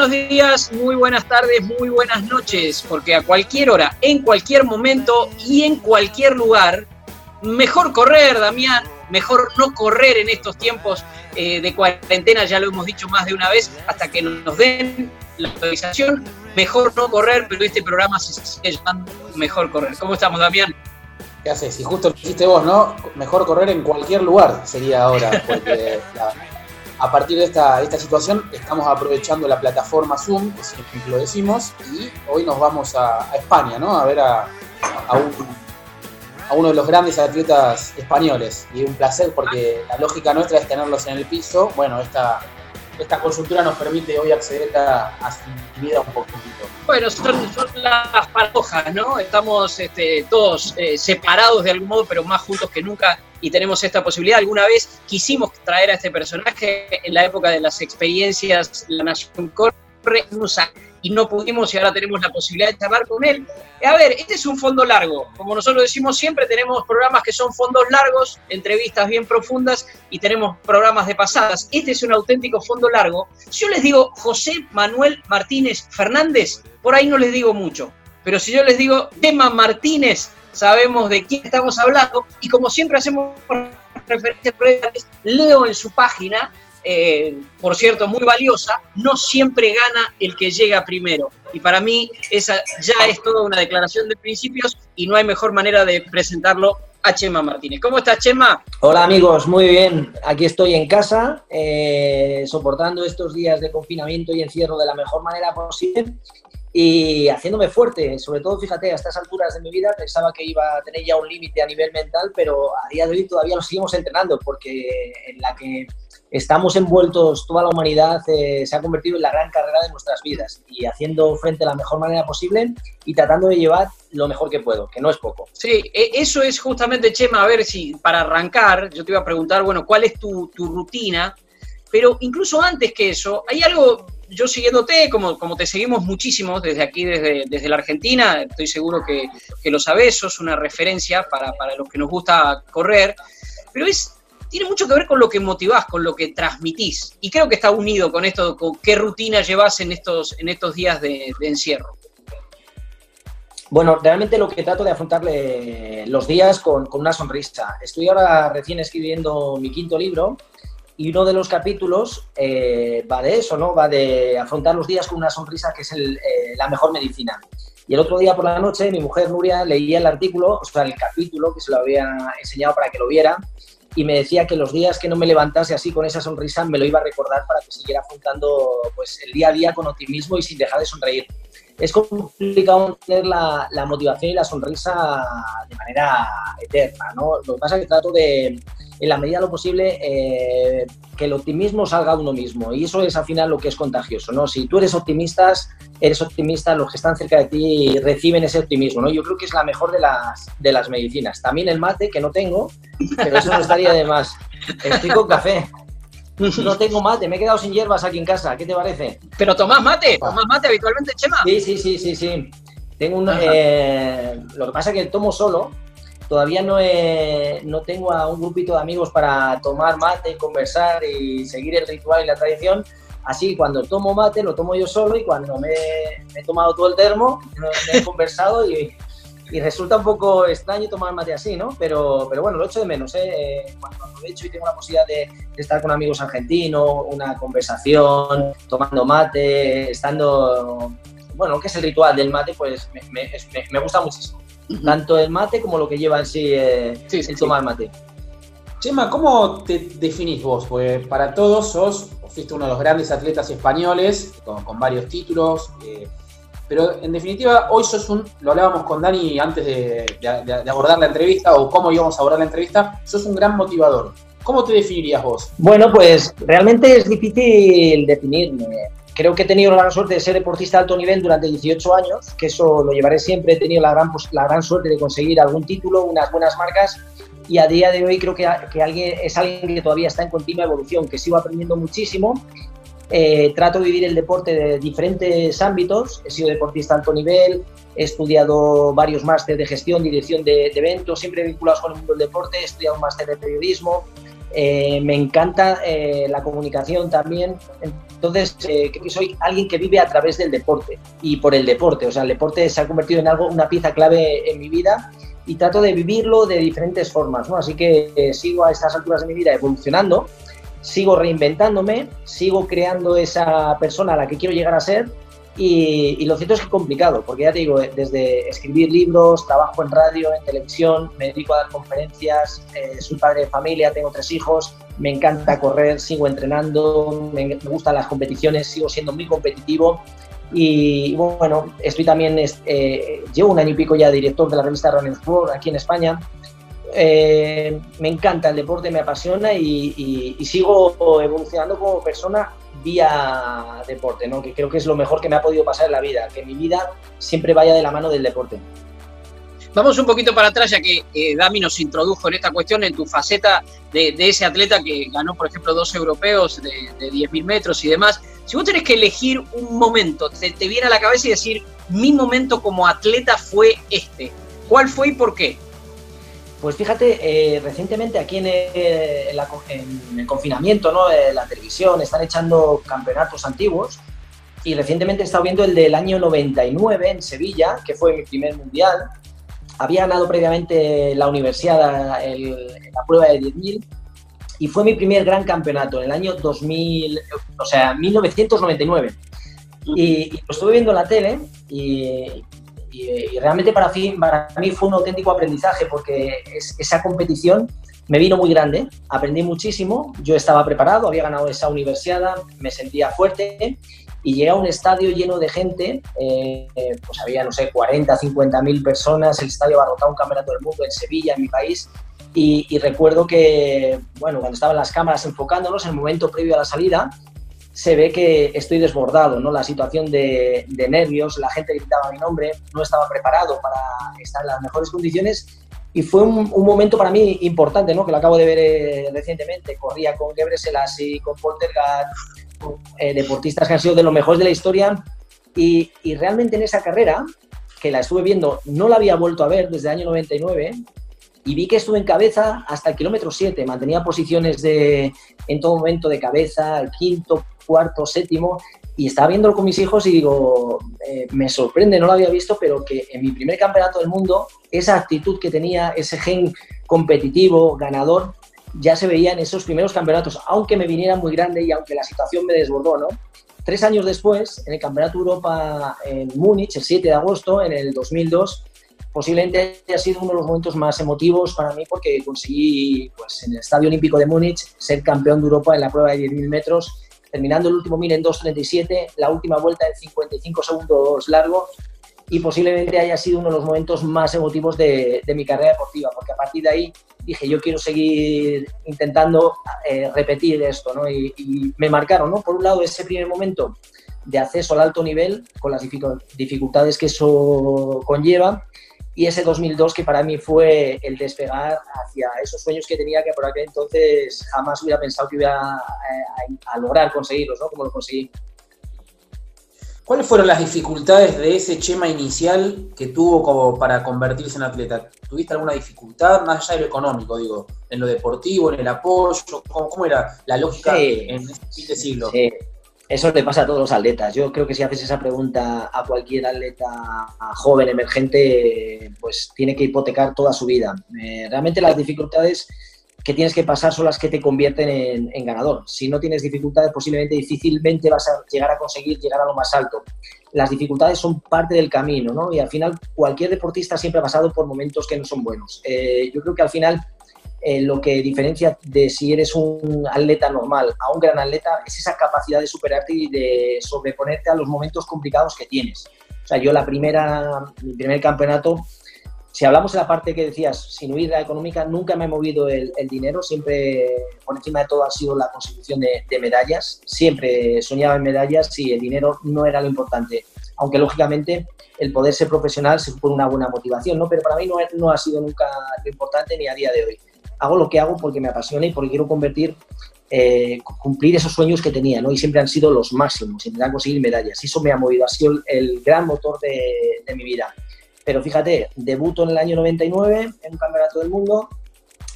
Buenos días, muy buenas tardes, muy buenas noches, porque a cualquier hora, en cualquier momento y en cualquier lugar, mejor correr, Damián, mejor no correr en estos tiempos eh, de cuarentena, ya lo hemos dicho más de una vez, hasta que nos den la autorización, mejor no correr, pero este programa se sigue llamando Mejor Correr. ¿Cómo estamos, Damián? ¿Qué haces? Y justo lo dijiste vos, ¿no? Mejor correr en cualquier lugar sería ahora, porque la, a partir de esta, esta situación estamos aprovechando la plataforma Zoom, que siempre lo decimos, y hoy nos vamos a, España, ¿no? A ver a, uno de los grandes atletas españoles. Y un placer porque la lógica nuestra es tenerlos en el piso. Bueno, esta, esta consultura nos permite hoy acceder a, su vida un poquito. Bueno, son, las paradojas, ¿no? Estamos este, todos eh, separados de algún modo, pero más juntos que nunca y tenemos esta posibilidad. Alguna vez quisimos traer a este personaje en la época de las experiencias La Nación Corre y no pudimos y ahora tenemos la posibilidad de charlar con él. A ver, este es un fondo largo. Como nosotros decimos siempre, tenemos programas que son fondos largos, entrevistas bien profundas y tenemos programas de pasadas. Este es un auténtico fondo largo. Si yo les digo José Manuel Martínez Fernández, por ahí no les digo mucho. Pero si yo les digo Tema Martínez sabemos de quién estamos hablando y como siempre hacemos referencias leo en su página, eh, por cierto, muy valiosa, no siempre gana el que llega primero. Y para mí esa ya es toda una declaración de principios y no hay mejor manera de presentarlo a Chema Martínez. ¿Cómo estás, Chema? Hola amigos, muy bien. Aquí estoy en casa, eh, soportando estos días de confinamiento y encierro de la mejor manera posible y haciéndome fuerte, sobre todo, fíjate, a estas alturas de mi vida pensaba que iba a tener ya un límite a nivel mental, pero a día de hoy todavía lo seguimos entrenando porque en la que estamos envueltos toda la humanidad eh, se ha convertido en la gran carrera de nuestras vidas y haciendo frente de la mejor manera posible y tratando de llevar lo mejor que puedo, que no es poco. Sí, e, eso es justamente, Chema, a ver si para arrancar, yo te iba a preguntar, bueno, ¿cuál es tu, tu rutina? Pero incluso antes que eso, hay algo yo siguiéndote, como, como te seguimos muchísimo desde aquí, desde, desde la Argentina, estoy seguro que, que lo sabes, sos una referencia para, para, los que nos gusta correr, pero es, tiene mucho que ver con lo que motivás, con lo que transmitís, y creo que está unido con esto, con qué rutina llevas en estos, en estos días de, de encierro. Bueno, realmente lo que trato de afrontarle los días con, con, una sonrisa. Estoy ahora recién escribiendo mi quinto libro y uno de los capítulos eh, va de eso, ¿no? Va de afrontar los días con una sonrisa, que es eh, la mejor medicina. Y el otro día por la noche, mi mujer Nuria leía el artículo, o sea, el capítulo, que se lo había enseñado para que lo viera, y me decía que los días que no me levantase así con esa sonrisa me lo iba a recordar para que siguiera afrontando pues, el día a día con optimismo y sin dejar de sonreír. Es complicado tener la, la motivación y la sonrisa de manera eterna, ¿no? Lo que pasa es que trato de, en la medida de lo posible, eh, que el optimismo salga de uno mismo. Y eso es al final lo que es contagioso, ¿no? Si tú eres optimista, eres optimista, los que están cerca de ti reciben ese optimismo, ¿no? Yo creo que es la mejor de las, de las medicinas. También el mate, que no tengo, pero eso no estaría de más. Estoy con café. No tengo mate, me he quedado sin hierbas aquí en casa. ¿Qué te parece? ¿Pero tomás mate? ¿Tomás mate habitualmente, Chema? Sí, sí, sí, sí, sí. Tengo un, eh, lo que pasa es que tomo solo, todavía no, no tengo a un grupito de amigos para tomar mate y conversar y seguir el ritual y la tradición. Así cuando tomo mate lo tomo yo solo y cuando me, he tomado todo el termo, me he conversado y, y, resulta un poco extraño tomar mate así, ¿no? Pero, pero bueno, lo echo de menos, ¿eh? Cuando aprovecho y tengo la posibilidad de, estar con amigos argentinos, una conversación, tomando mate, estando... Bueno, que es el ritual del mate, pues me, me, me gusta muchísimo tanto el mate como lo que lleva en sí, eh, el tomar mate. Chema, ¿cómo te definís vos? Porque para todos sos, fuiste uno de los grandes atletas españoles, con, varios títulos, eh, pero en definitiva hoy sos un, lo hablábamos con Dani antes de, abordar la entrevista o cómo íbamos a abordar la entrevista, sos un gran motivador. ¿Cómo te definirías vos? Bueno, pues realmente es difícil definirme. Creo que he tenido la gran suerte de ser deportista de alto nivel durante 18 años, que eso lo llevaré siempre. He tenido la gran, la gran suerte de conseguir algún título, unas buenas marcas y a día de hoy creo que, que alguien, es alguien que todavía está en continua evolución, que sigo aprendiendo muchísimo. Eh, trato de vivir el deporte de diferentes ámbitos. He sido deportista alto nivel, he estudiado varios másteres de gestión, dirección de, eventos, siempre vinculados con el mundo del deporte. He estudiado un máster de periodismo. Eh, me encanta eh, la comunicación también. Entonces, creo que soy alguien que vive a través del deporte y por el deporte. O sea, el deporte se ha convertido en algo, una pieza clave en mi vida y trato de vivirlo de diferentes formas, ¿no? Así que eh, sigo a estas alturas de mi vida evolucionando, sigo reinventándome, sigo creando esa persona a la que quiero llegar a ser y, lo cierto es que es complicado, porque ya te digo, desde escribir libros, trabajo en radio, en televisión, me dedico a dar conferencias, eh, soy padre de familia, tengo tres hijos, me encanta correr, sigo entrenando, me, me gustan las competiciones, sigo siendo muy competitivo y bueno, estoy también, eh, llevo un año y pico ya director de la revista Running Sport aquí en España. Eh, me encanta el deporte, me apasiona y, sigo evolucionando como persona vía deporte, ¿no? que creo que es lo mejor que me ha podido pasar en la vida, que mi vida siempre vaya de la mano del deporte. Vamos un poquito para atrás, ya que eh, Dami nos introdujo en esta cuestión, en tu faceta de, ese atleta que ganó, por ejemplo, dos europeos de, de 10.000 metros y demás. Si vos tenés que elegir un momento, te, te viene a la cabeza y decir, mi momento como atleta fue este, ¿cuál fue y por qué? Pues fíjate, eh, recientemente aquí en el, confinamiento, ¿no? En la televisión, están echando campeonatos antiguos y recientemente he estado viendo el del año 99 en Sevilla, que fue mi primer mundial. Había ganado previamente la universidad en la prueba de 10.000 y fue mi primer gran campeonato en el año 2000, o sea, 1999. Y, lo estuve viendo en la tele y, realmente para, para mí fue un auténtico aprendizaje porque esa competición me vino muy grande, aprendí muchísimo, yo estaba preparado, había ganado esa universidad, me sentía fuerte y llegué a un estadio lleno de gente, eh, pues había, no sé, 40, 50 mil personas, el estadio abarrotado un campeonato del mundo en Sevilla, en mi país, y, recuerdo que, bueno, cuando estaban las cámaras enfocándonos, en el momento previo a la salida, se ve que estoy desbordado, ¿no? La situación de, nervios, la gente gritaba mi nombre, no estaba preparado para estar en las mejores condiciones y fue un, momento para mí importante, ¿no? Que lo acabo de ver eh, recientemente. Corría con Gebre Selassie, con Poltergat, eh, deportistas que han sido de los mejores de la historia y, y realmente en esa carrera, que la estuve viendo, no la había vuelto a ver desde el año 99, y vi que estuve en cabeza hasta el kilómetro 7, mantenía posiciones de, en todo momento de cabeza, el quinto, cuarto, séptimo, y estaba viéndolo con mis hijos y digo, eh, me sorprende, no lo había visto, pero que en mi primer campeonato del mundo, esa actitud que tenía, ese gen competitivo, ganador, ya se veía en esos primeros campeonatos, aunque me viniera muy grande y aunque la situación me desbordó, ¿no? Tres años después, en el Campeonato Europa en Múnich, el 7 de agosto, en el 2002, posiblemente haya sido uno de los momentos más emotivos para mí porque conseguí pues, en el Estadio Olímpico de Múnich ser campeón de Europa en la prueba de 10.000 metros, terminando el último mil en 2.37, la última vuelta en 55 segundos largo y posiblemente haya sido uno de los momentos más emotivos de, mi carrera deportiva, porque a partir de ahí dije, yo quiero seguir intentando eh, repetir esto, ¿no? Y, y, me marcaron, ¿no? Por un lado, ese primer momento de acceso al alto nivel, con las dificultades que eso conlleva, y ese 2002 que para mí fue el despegar hacia esos sueños que tenía que por aquel entonces jamás hubiera pensado que iba a, lograr conseguirlos, ¿no? Como lo conseguí. ¿Cuáles fueron las dificultades de ese Chema inicial que tuvo como para convertirse en atleta? ¿Tuviste alguna dificultad más allá de lo económico, digo, en lo deportivo, en el apoyo? ¿Cómo, era la lógica en de siglo? Sí. Eso le pasa a todos los atletas. Yo creo que si haces esa pregunta a cualquier atleta joven, emergente, pues tiene que hipotecar toda su vida. Eh, realmente las dificultades que tienes que pasar son las que te convierten en, ganador. Si no tienes dificultades, posiblemente difícilmente vas a llegar a conseguir llegar a lo más alto. Las dificultades son parte del camino, ¿no? Y al final cualquier deportista siempre ha pasado por momentos que no son buenos. Eh, yo creo que al final eh, lo que diferencia de si eres un atleta normal a un gran atleta es esa capacidad de superarte y de sobreponerte a los momentos complicados que tienes. O sea, yo la primera, mi primer campeonato, si hablamos de la parte que decías, sin huir la económica, nunca me ha movido el, dinero, siempre por encima de todo ha sido la consecución de, de medallas, siempre soñaba en medallas y el dinero no era lo importante, aunque lógicamente el poder ser profesional se supone una buena motivación, ¿no? Pero para mí no, no ha sido nunca lo importante ni a día de hoy hago lo que hago porque me apasiona y porque quiero convertir, eh, cumplir esos sueños que tenía, ¿no? Y siempre han sido los máximos, intentar conseguir medallas. Y eso me ha movido, ha sido el, gran motor de, mi vida. Pero fíjate, debuto en el año 99 en un campeonato del mundo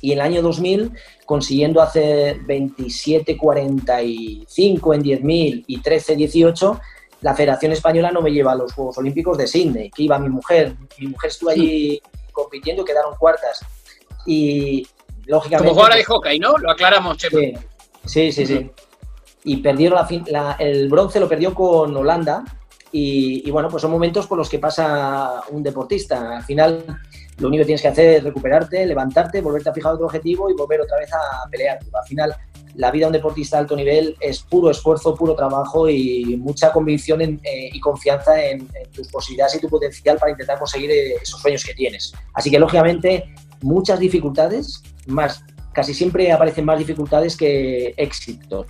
y en el año 2000 consiguiendo hacer 27.45 en 10.000 y 13.18 la Federación Española no me lleva a los Juegos Olímpicos de Sydney, que iba mi mujer. Mi mujer estuvo allí compitiendo, quedaron cuartas. Y, como jugadora de hockey, ¿no? Lo aclaramos, Chepe. Sí, sí, sí. Y perdieron la, el bronce, lo perdió con Holanda. Y, bueno, pues son momentos por los que pasa un deportista. Al final, lo único que tienes que hacer es recuperarte, levantarte, volverte a fijar otro objetivo y volver otra vez a pelear. Al final, la vida de un deportista de alto nivel es puro esfuerzo, puro trabajo y mucha convicción eh, y confianza en, en, tus posibilidades y tu potencial para intentar conseguir eh, esos sueños que tienes. Así que, lógicamente, muchas dificultades, más, casi siempre aparecen más dificultades que éxitos,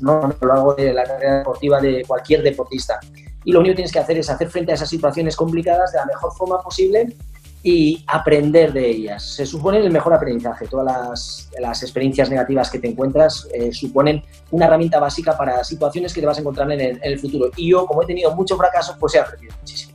¿no? lo largo de la carrera deportiva de cualquier deportista. Y lo único que tienes que hacer es hacer frente a esas situaciones complicadas de la mejor forma posible y aprender de ellas. Se supone el mejor aprendizaje. Todas las, las experiencias negativas que te encuentras eh, suponen una herramienta básica para situaciones que te vas a encontrar en el, en el futuro. Y yo, como he tenido mucho fracaso, pues he aprendido muchísimo.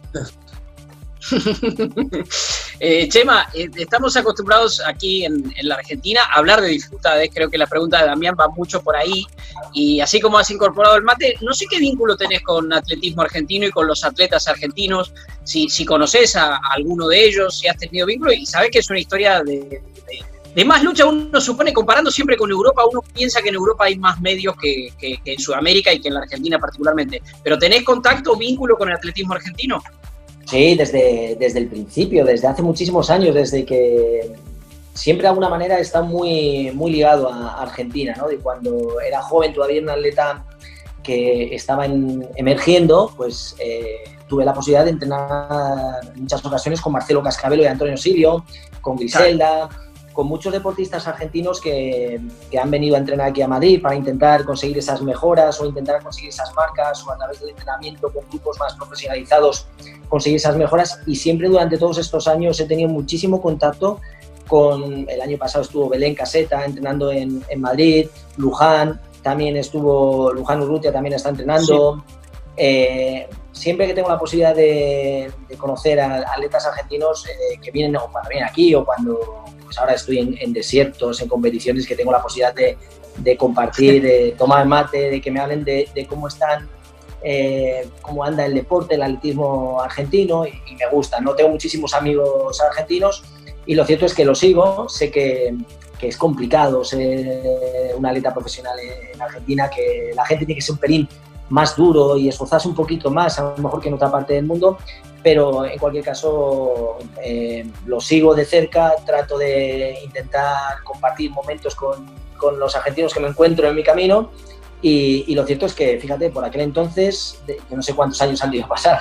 Eh, Chema, eh, estamos acostumbrados aquí en, la Argentina a hablar de dificultades. Creo que la pregunta de Damián va mucho por ahí. Y así como has incorporado el mate, no sé qué vínculo tenés con atletismo argentino y con los atletas argentinos. Si, si conoces a, alguno de ellos, si has tenido vínculo y sabes que es una historia de, más lucha. Uno supone, comparando siempre con Europa, uno piensa que en Europa hay más medios que, que en Sudamérica y que en la Argentina particularmente. ¿Pero tenés contacto o vínculo con el atletismo argentino? Sí, desde, desde el principio, desde hace muchísimos años, desde que siempre de alguna manera está muy, muy ligado a Argentina, ¿no? Y cuando era joven, todavía un atleta que estaba emergiendo, pues eh, tuve la posibilidad de entrenar en muchas ocasiones con Marcelo Cascabelo y Antonio Silvio, con Griselda con muchos deportistas argentinos que, han venido a entrenar aquí a Madrid para intentar conseguir esas mejoras o intentar conseguir esas marcas o a través del entrenamiento con grupos más profesionalizados conseguir esas mejoras y siempre durante todos estos años he tenido muchísimo contacto con, el año pasado estuvo Belén Caseta entrenando en, Madrid, Luján, también estuvo Luján Urrutia también está entrenando. Eh, siempre que tengo la posibilidad de, conocer a atletas argentinos eh, que vienen o cuando vienen aquí o cuando pues ahora estoy en, desiertos, en competiciones que tengo la posibilidad de, compartir, de tomar mate, de que me hablen de, cómo están, eh, cómo anda el deporte, el atletismo argentino y, me gusta. No tengo muchísimos amigos argentinos y lo cierto es que lo sigo, sé que, es complicado ser un atleta profesional en Argentina, que la gente tiene que ser un pelín más duro y esforzarse un poquito más, a lo mejor que en otra parte del mundo, pero en cualquier caso eh, lo sigo de cerca, trato de intentar compartir momentos con, con, los argentinos que me encuentro en mi camino y, y, lo cierto es que, fíjate, por aquel entonces, yo no sé cuántos años han ido a pasar,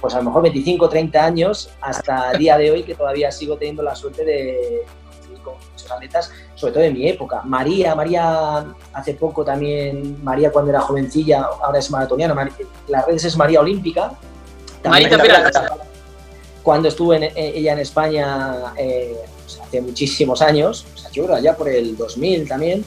pues a lo mejor 25 o 30 años hasta el día de hoy que todavía sigo teniendo la suerte de con muchos atletas, sobre todo de mi época. María, María hace poco también, María cuando era jovencilla, ahora es maratoniana, las redes es María Olímpica, cuando estuvo en, eh, ella en España eh, pues, hace muchísimos años, yo creo ya por el 2000 también,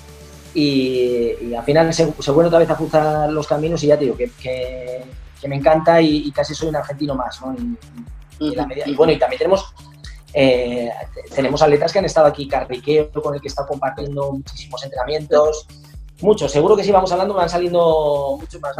y, al final se, se, vuelve otra vez a cruzar los caminos y ya te digo que, que, me encanta y, casi soy un argentino más, ¿no? Y, bueno, y también tenemos eh, tenemos atletas que han estado aquí, Carriqueo, con el que está compartiendo muchísimos entrenamientos, muchos, seguro que si vamos hablando van saliendo muchos más.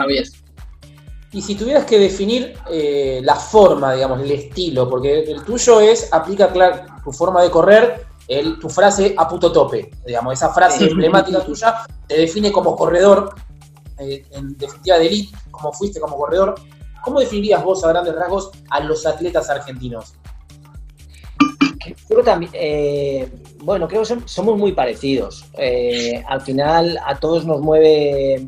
Y si tuvieras que definir eh, la forma, digamos, el estilo, porque el tuyo es, aplica claro, tu forma de correr, el, tu frase a puto tope, digamos, esa frase emblemática tuya te define como corredor, eh, en definitiva de elite, como fuiste como corredor. ¿Cómo definirías vos a grandes rasgos a los atletas argentinos? Creo también, eh, bueno, creo que somos muy parecidos. Al final a todos nos mueve,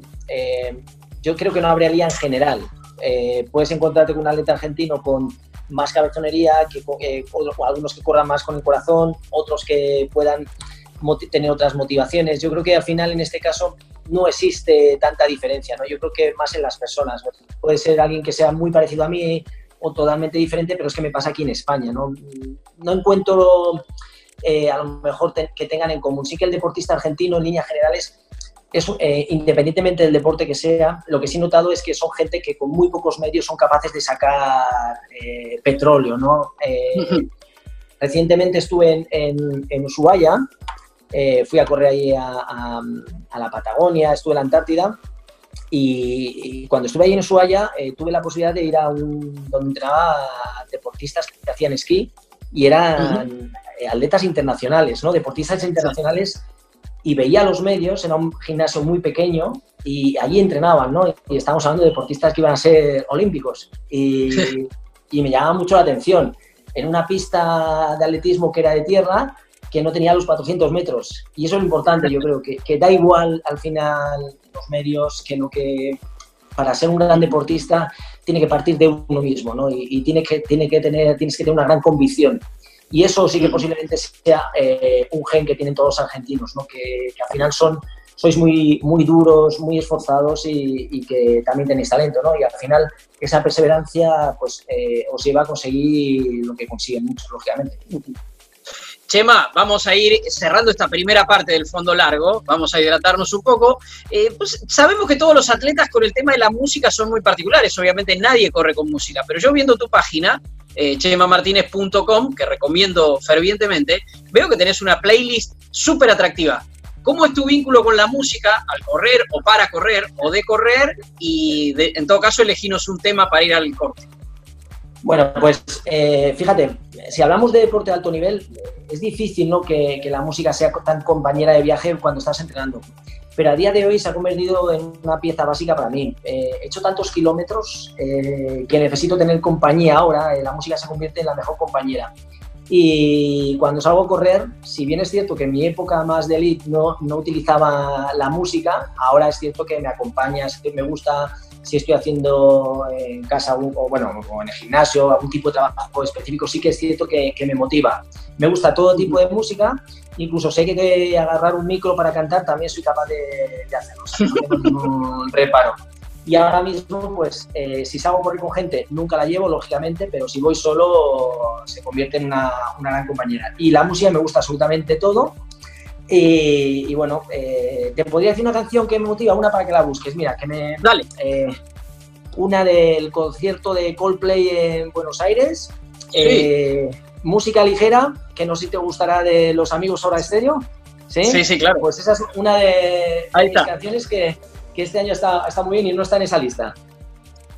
yo creo que no habría en general. Eh, puedes encontrarte con un atleta argentino con más cabezonería, que, algunos que corran más con el corazón, otros que puedan tener otras motivaciones. Yo creo que al final en este caso no existe tanta diferencia, ¿no? Yo creo que más en las personas. Puede ser alguien que sea muy parecido a mí o totalmente diferente, pero es que me pasa aquí en España, ¿no? No encuentro eh, a lo mejor que tengan en común. Sí que el deportista argentino en líneas generales es, eh, independientemente del deporte que sea, lo que sí he notado es que son gente que con muy pocos medios son capaces de sacar eh, petróleo, ¿no? recientemente estuve en, en, en Ushuaia, fui a correr ahí a, la Patagonia, estuve en la Antártida y, cuando estuve ahí en Ushuaia tuve la posibilidad de ir a un donde entrenaba deportistas que hacían esquí y eran eh, atletas internacionales, ¿no? deportistas internacionales, y veía los medios, era un gimnasio muy pequeño y allí entrenaban, ¿no? Y estamos hablando de deportistas que iban a ser olímpicos. Y, y me llamaba mucho la atención. En una pista de atletismo que era de tierra, que no tenía los 400 metros. Y eso es lo importante, yo creo, que, que da igual al final los medios, que lo que para ser un gran deportista tiene que partir de uno mismo, ¿no? Y, y tiene que, tiene que tener, tienes que tener una gran convicción. Y eso sí que posiblemente sea eh, un gen que tienen todos los argentinos, ¿no? que, al final son, sois muy, muy duros, muy esforzados y, que también tenéis talento. ¿no? Y al final esa perseverancia pues, eh, os lleva a conseguir lo que consiguen muchos, lógicamente. Chema, vamos a ir cerrando esta primera parte del fondo largo, vamos a hidratarnos un poco. Eh, pues sabemos que todos los atletas con el tema de la música son muy particulares, obviamente nadie corre con música, pero yo viendo tu página, eh, chemamartinez.com, que recomiendo fervientemente, veo que tenés una playlist súper atractiva. ¿Cómo es tu vínculo con la música al correr o para correr o de correr? Y en todo caso, elegimos un tema para ir al corte. Bueno, pues eh, fíjate, si hablamos de deporte de alto nivel, es difícil ¿no? que, que, la música sea tan compañera de viaje cuando estás entrenando pero a día de hoy se ha convertido en una pieza básica para mí. Eh, he hecho tantos kilómetros eh, que necesito tener compañía ahora, eh, la música se convierte en la mejor compañera. Y cuando salgo a correr, si bien es cierto que en mi época más de elite no, no utilizaba la música, ahora es cierto que me acompaña, que me gusta si estoy haciendo en casa o, bueno, o en el gimnasio, algún tipo de trabajo específico, sí que es cierto que, que me motiva. Me gusta todo tipo de música, incluso sé que agarrar un micro para cantar también soy capaz de, hacerlo, no reparo. Y ahora mismo, pues, eh, si salgo por ahí con gente, nunca la llevo, lógicamente, pero si voy solo, se convierte en una, una gran compañera. Y la música me gusta absolutamente todo. Y, bueno, eh, te podría decir una canción que me motiva, una para que la busques. Mira, que me. Dale. Eh, una del concierto de Coldplay en Buenos Aires. Sí. música ligera, que no sé si te gustará de los amigos Hora Estéreo. ¿Sí? sí, claro. Pues esa es una de, las canciones que, que, este año está, está muy bien y no está en esa lista.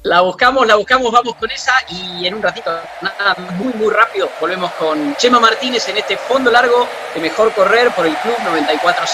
La buscamos, la buscamos, vamos con esa y en un ratito, nada, muy, muy rápido, volvemos con Chema Martínez en este fondo largo de Mejor Correr por el Club 94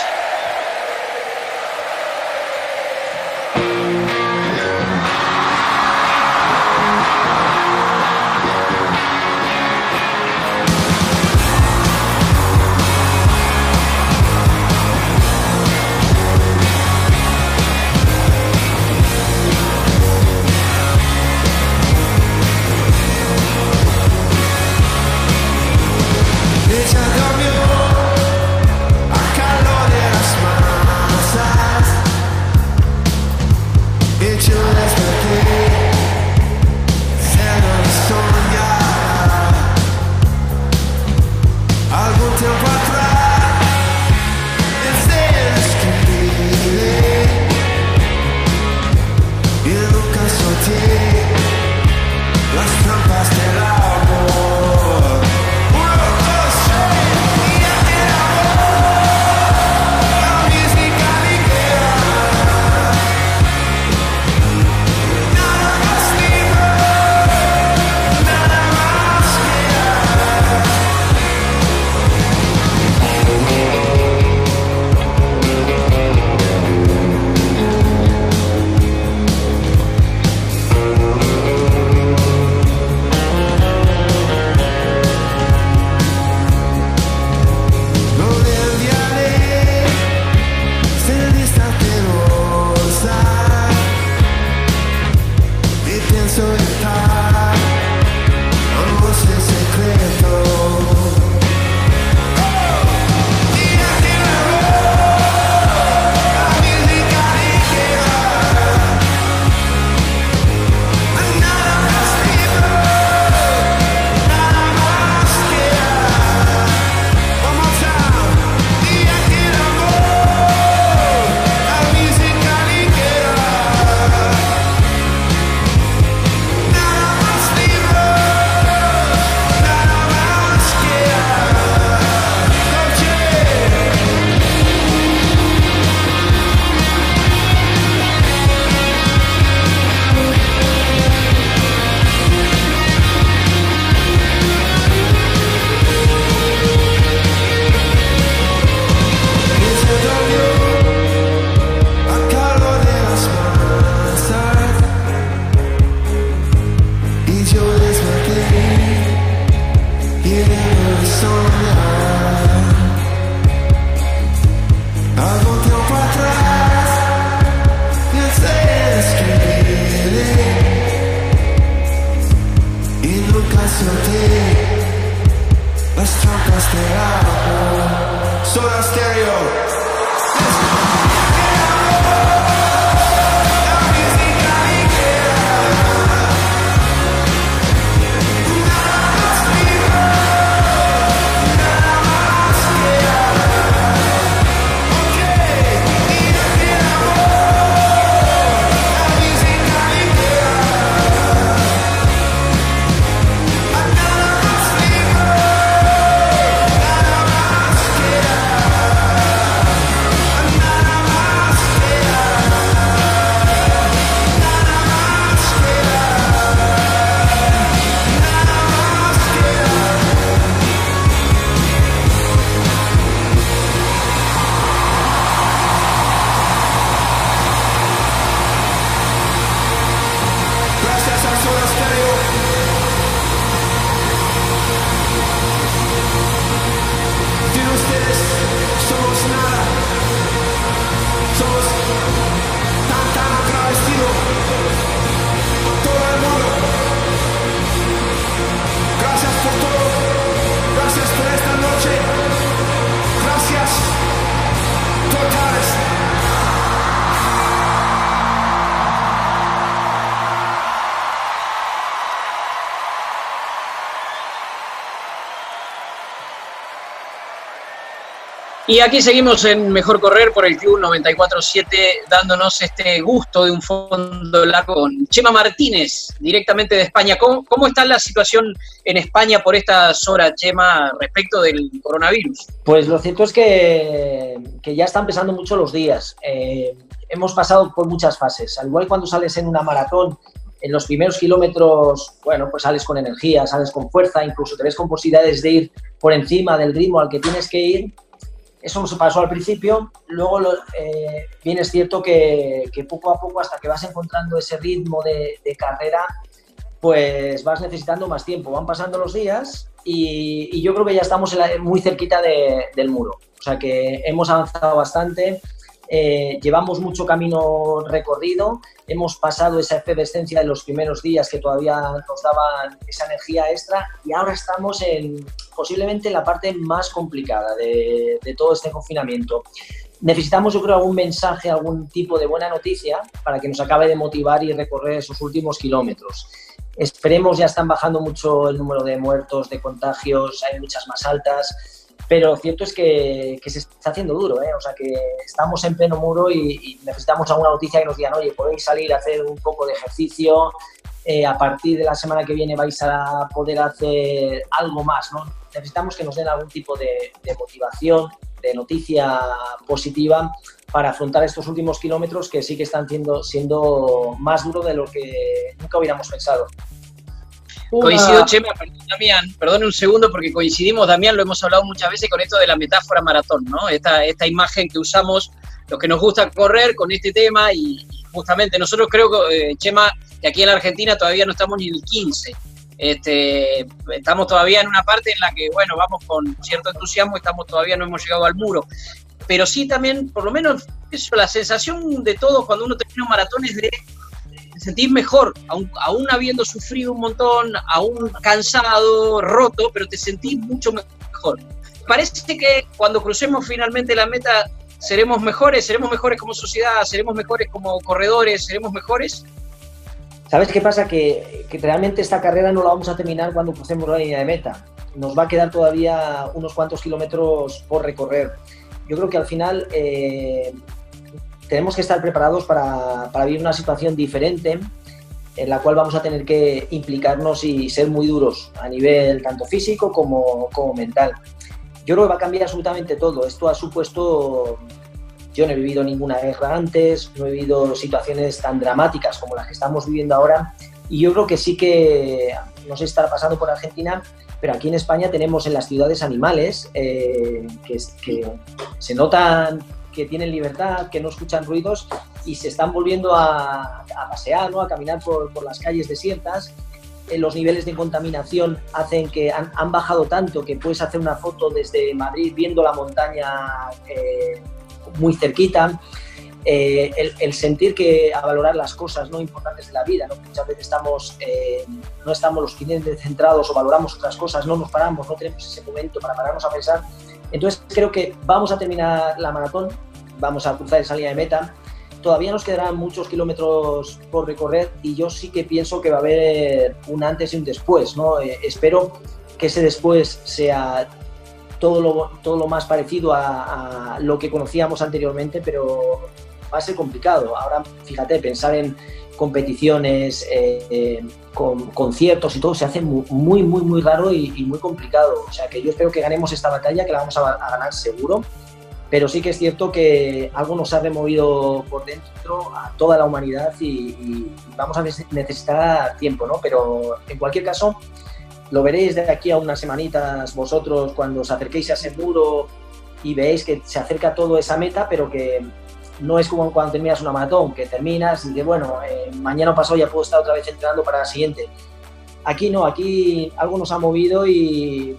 Y aquí seguimos en Mejor Correr por el Club 94.7, dándonos este gusto de un fondo largo con Chema Martínez, directamente de España. ¿Cómo, ¿Cómo, está la situación en España por estas horas, Chema, respecto del coronavirus? Pues lo cierto es que, que ya están empezando mucho los días. Eh, hemos pasado por muchas fases. Al igual cuando sales en una maratón, en los primeros kilómetros, bueno, pues sales con energía, sales con fuerza, incluso te ves con posibilidades de ir por encima del ritmo al que tienes que ir eso nos pasó al principio, luego eh, bien es cierto que, poco a poco, hasta que vas encontrando ese ritmo de, carrera, pues vas necesitando más tiempo, van pasando los días y, yo creo que ya estamos muy cerquita del muro, o sea que hemos avanzado bastante, eh, llevamos mucho camino recorrido, hemos pasado esa efervescencia de los primeros días que todavía nos daban esa energía extra y ahora estamos en posiblemente la parte más complicada de, todo este confinamiento. Necesitamos, yo creo, algún mensaje, algún tipo de buena noticia para que nos acabe de motivar y recorrer esos últimos kilómetros. Esperemos, ya están bajando mucho el número de muertos, de contagios, hay muchas más altas pero cierto es que, se está haciendo duro, ¿eh? o sea que estamos en pleno muro y, necesitamos alguna noticia que nos digan, oye, podéis salir a hacer un poco de ejercicio, eh, a partir de la semana que viene vais a poder hacer algo más, ¿no? Necesitamos que nos den algún tipo de, motivación, de noticia positiva para afrontar estos últimos kilómetros que sí que están siendo, siendo más duros de lo que nunca hubiéramos pensado. Coincido, Chema, perdón, Damián, perdón un segundo porque coincidimos, Damián, lo hemos hablado muchas veces con esto de la metáfora maratón, ¿no? Esta, esta imagen que usamos, los que nos gusta correr con este tema y, justamente nosotros creo que, eh, Chema, que aquí en la Argentina todavía no estamos ni en el 15. Este, estamos todavía en una parte en la que, bueno, vamos con cierto entusiasmo, estamos todavía no hemos llegado al muro. Pero sí también, por lo menos, eso, la sensación de todos cuando uno termina un maratón es de sentís mejor, aún, aún, habiendo sufrido un montón, aún cansado, roto, pero te sentís mucho mejor. Parece que cuando crucemos finalmente la meta, seremos mejores, seremos mejores como sociedad, seremos mejores como corredores, seremos mejores. ¿Sabes qué pasa? Que, que realmente esta carrera no la vamos a terminar cuando crucemos la línea de meta. Nos va a quedar todavía unos cuantos kilómetros por recorrer. Yo creo que al final eh, tenemos que estar preparados para, para vivir una situación diferente en la cual vamos a tener que implicarnos y ser muy duros a nivel tanto físico como, como mental. Yo creo que va a cambiar absolutamente todo. Esto ha supuesto, yo no he vivido ninguna guerra antes, no he vivido situaciones tan dramáticas como las que estamos viviendo ahora y yo creo que sí que, no sé si estará pasando por Argentina, pero aquí en España tenemos en las ciudades animales eh, que, que se notan que tienen libertad, que no escuchan ruidos y se están volviendo a, pasear, ¿no? a caminar por, por las calles desiertas. Eh, los niveles de contaminación hacen que han, han, bajado tanto que puedes hacer una foto desde Madrid viendo la montaña eh, muy cerquita. Eh, el, el, sentir que a valorar las cosas no importantes de la vida, ¿no? muchas veces estamos, no estamos los clientes centrados o valoramos otras cosas, no nos paramos, no tenemos ese momento para pararnos a pensar entonces creo que vamos a terminar la maratón, vamos a cruzar esa línea de meta. Todavía nos quedarán muchos kilómetros por recorrer y yo sí que pienso que va a haber un antes y un después. ¿no? Eh, espero que ese después sea todo lo, todo lo más parecido a, lo que conocíamos anteriormente, pero va a ser complicado. Ahora, fíjate, pensar en competiciones, eh, eh, con conciertos y todo se hace muy, muy, muy, raro y, muy complicado. O sea que yo espero que ganemos esta batalla, que la vamos a, ganar seguro. Pero sí que es cierto que algo nos ha removido por dentro a toda la humanidad y, vamos a necesitar tiempo, ¿no? Pero en cualquier caso, lo veréis de aquí a unas semanitas vosotros cuando os acerquéis a ese muro y veáis que se acerca todo esa meta, pero que no es como cuando terminas una maratón, que terminas y dices, bueno, eh, mañana pasado ya puedo estar otra vez entrenando para la siguiente. Aquí no, aquí algo nos ha movido y,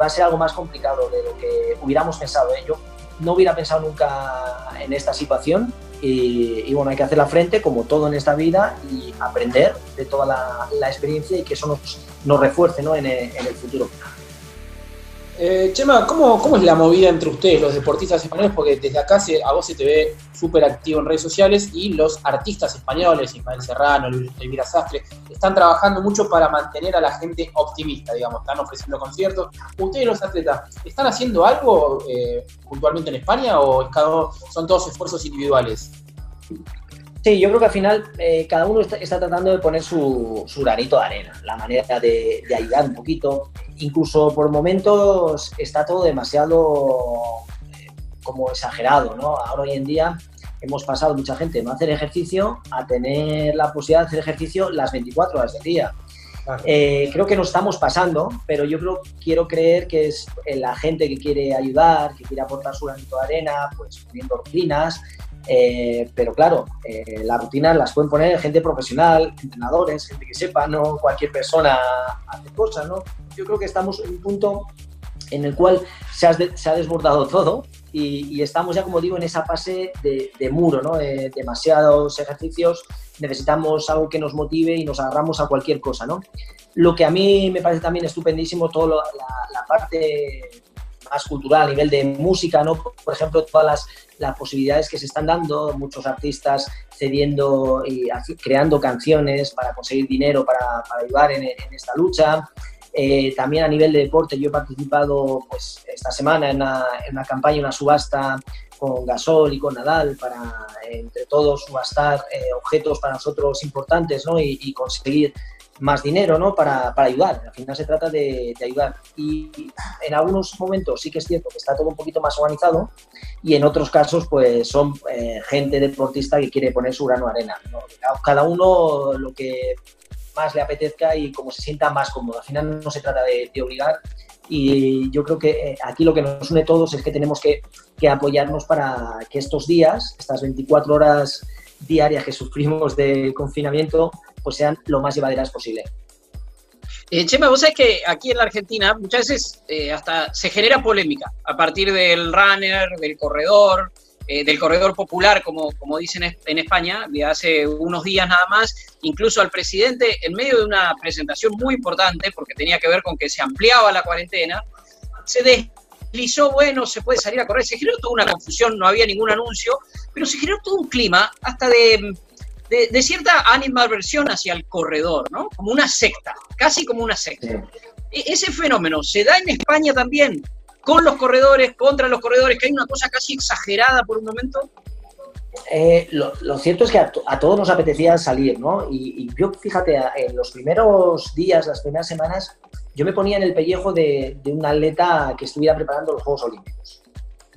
va a ser algo más complicado de lo que hubiéramos pensado. ¿eh? Yo no hubiera pensado nunca en esta situación y, bueno, hay que hacer la frente como todo en esta vida y aprender de toda la, experiencia y que eso nos, nos refuerce ¿no? en el futuro. Eh, Chema, ¿cómo, ¿cómo, es la movida entre ustedes, los deportistas españoles? Porque desde acá a vos se te ve súper activo en redes sociales y los artistas españoles, Ismael Serrano, Elvira Sastre, están trabajando mucho para mantener a la gente optimista, digamos, están ofreciendo conciertos. ¿Ustedes los atletas están haciendo algo eh, puntualmente en España o son todos esfuerzos individuales? Sí, yo creo que al final eh, cada uno está, tratando de poner su, su, granito de arena, la manera de, ayudar un poquito. Incluso por momentos está todo demasiado eh, como exagerado, ¿no? Ahora hoy en día hemos pasado mucha gente de no hacer ejercicio a tener la posibilidad de hacer ejercicio las 24 horas del día. Eh, creo que nos estamos pasando, pero yo creo, quiero creer que es la gente que quiere ayudar, que quiere aportar su granito de arena, pues poniendo rutinas, eh, pero claro, eh, las rutinas las pueden poner gente profesional, entrenadores, gente que sepa, no cualquier persona hace cosas, ¿no? Yo creo que estamos en un punto en el cual se ha, se ha desbordado todo y, estamos ya, como digo, en esa fase de, muro, ¿no? demasiados ejercicios, necesitamos algo que nos motive y nos agarramos a cualquier cosa, ¿no? Lo que a mí me parece también estupendísimo, toda la parte cultural, a nivel de música, ¿no? Por ejemplo, todas las, las posibilidades que se están dando, muchos artistas cediendo y creando canciones para conseguir dinero para, ayudar en, esta lucha. Eh, también a nivel de deporte, yo he participado pues, esta semana en una, campaña, una subasta con Gasol y con Nadal para entre todos subastar eh, objetos para nosotros importantes ¿no? y conseguir más dinero ¿no? para, para ayudar. Al final se trata de, ayudar. Y en algunos momentos sí que es cierto que está todo un poquito más organizado y en otros casos pues son eh, gente deportista que quiere poner su grano de arena. Cada uno lo que más le apetezca y como se sienta más cómodo. Al final no se trata de, obligar y yo creo que eh, aquí lo que nos une todos es que tenemos que, que apoyarnos para que estos días, estas 24 horas diarias que sufrimos de confinamiento, pues sean lo más llevaderas posible. Eh, Chema, vos sabés que aquí en la Argentina muchas veces eh, hasta se genera polémica a partir del runner, del corredor, eh, del corredor popular, como, como dicen en España, de hace unos días nada más, incluso al presidente, en medio de una presentación muy importante, porque tenía que ver con que se ampliaba la cuarentena, se deslizó, bueno, se puede salir a correr, se generó toda una confusión, no había ningún anuncio, pero se generó todo un clima hasta de de, cierta animadversión hacia el corredor, ¿no? Como una secta, casi como una secta. E, ese fenómeno se da en España también, con los corredores, contra los corredores, que hay una cosa casi exagerada por un momento. Eh, lo, cierto es que a, todos nos apetecía salir, ¿no? Y, yo, fíjate, en los primeros días, las primeras semanas, yo me ponía en el pellejo de, de un atleta que estuviera preparando los Juegos Olímpicos.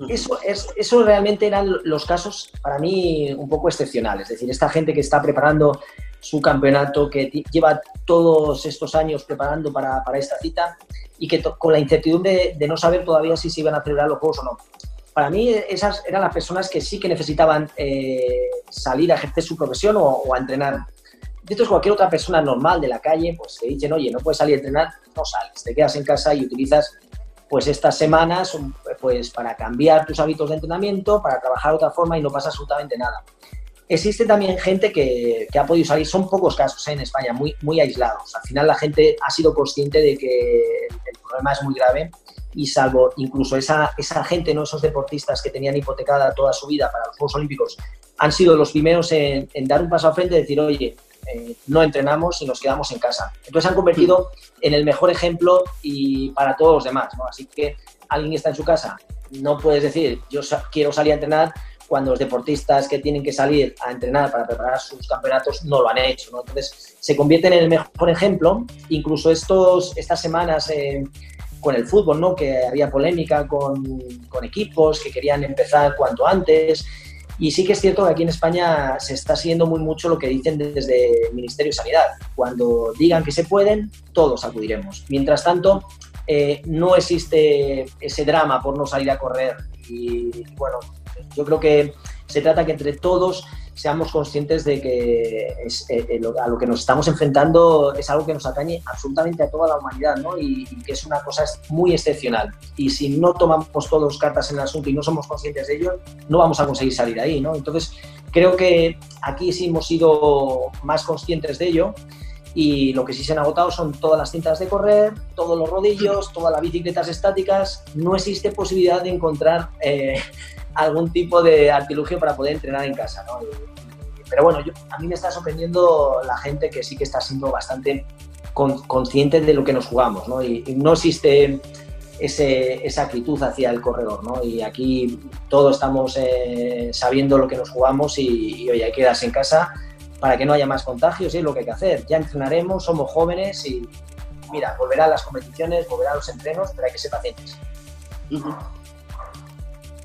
Eso, es, eso realmente eran los casos para mí un poco excepcionales. Es decir, esta gente que está preparando su campeonato, que lleva todos estos años preparando para, para esta cita y que con la incertidumbre de no saber todavía si se iban a celebrar los Juegos o no. Para mí esas eran las personas que sí que necesitaban eh, salir a ejercer su profesión o, a entrenar. Entonces cualquier otra persona normal de la calle, pues te dicen, oye, no puedes salir a entrenar, no sales, te quedas en casa y utilizas pues estas semanas pues para cambiar tus hábitos de entrenamiento, para trabajar de otra forma y no pasa absolutamente nada. Existe también gente que, ha podido salir, son pocos casos ¿eh? en España, muy, muy aislados. Al final la gente ha sido consciente de que el problema es muy grave y salvo incluso esa, esa gente, ¿no? esos deportistas que tenían hipotecada toda su vida para los Juegos Olímpicos, han sido los primeros en, en dar un paso al frente y decir, oye, eh, no entrenamos y nos quedamos en casa. Entonces se han convertido en el mejor ejemplo y para todos los demás. Así que alguien está en su casa, no puedes decir yo quiero salir a entrenar cuando los deportistas que tienen que salir a entrenar para preparar sus campeonatos no lo han hecho. Entonces se convierten en el mejor ejemplo. Incluso estos, estas semanas eh, con el fútbol, ¿no? que había polémica con equipos que querían empezar cuanto antes y sí que es cierto que aquí en España se está siguiendo muy mucho lo que dicen desde el Ministerio de Sanidad. Cuando digan que se pueden, todos acudiremos. Mientras tanto, eh, no existe ese drama por no salir a correr. Y bueno, yo creo que se trata que entre todos seamos conscientes de que es, eh, eh, a lo que nos estamos enfrentando es algo que nos atañe absolutamente a toda la humanidad ¿no? y, que es una cosa muy excepcional. Y si no tomamos todos cartas en el asunto y no somos conscientes de ello, no vamos a conseguir salir ahí. ¿no? Entonces, creo que aquí sí hemos sido más conscientes de ello y lo que sí se han agotado son todas las cintas de correr, todos los rodillos, todas las bicicletas estáticas. No existe posibilidad de encontrar eh, algún tipo de artilugio para poder entrenar en casa. ¿no? Pero bueno, a mí me está sorprendiendo la gente que sí que está siendo bastante consciente de lo que nos jugamos. ¿no? Y, no existe esa actitud hacia el corredor. ¿no? Y aquí todos estamos eh, sabiendo lo que nos jugamos y, y, oye, hay que quedarse en casa para que no haya más contagios y es lo que hay que hacer. Ya entrenaremos, somos jóvenes y mira, volverán las competiciones, volverán los entrenos, pero hay que ser pacientes.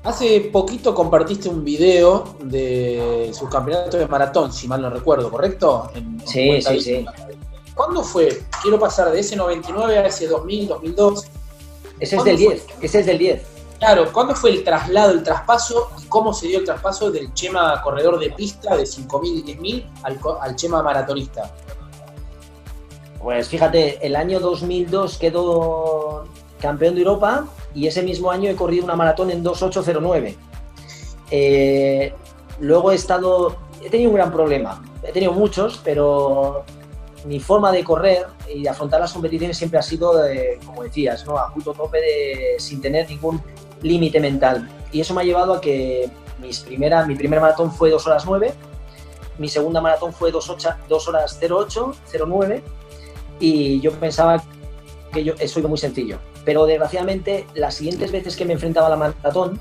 Hace poquito compartiste un video de su campeonato de maratón, si mal no recuerdo, ¿correcto? sí, sí, sí. ¿Cuándo fue? Quiero pasar de ese 99 a ese 2000, 2002. Ese es del 10, ese es del 10. Claro, ¿cuándo fue el traslado, el traspaso y cómo se dio el traspaso del Chema corredor de pista de 5.000 y 10.000 al, al Chema maratonista? Pues fíjate, el año 2002 quedó campeón de Europa y ese mismo año he corrido una maratón en 2809. Eh, luego he estado, he tenido un gran problema, he tenido muchos, pero mi forma de correr y de afrontar las competiciones siempre ha sido, como decías, ¿no? a punto tope de, sin tener ningún límite mental. Y eso me ha llevado a que mis primera, mi primer maratón fue 2 horas 9, mi segunda maratón fue 2, horas 08, 09, y yo pensaba que yo, eso iba muy sencillo. Pero desgraciadamente, las siguientes veces que me enfrentaba a la maratón,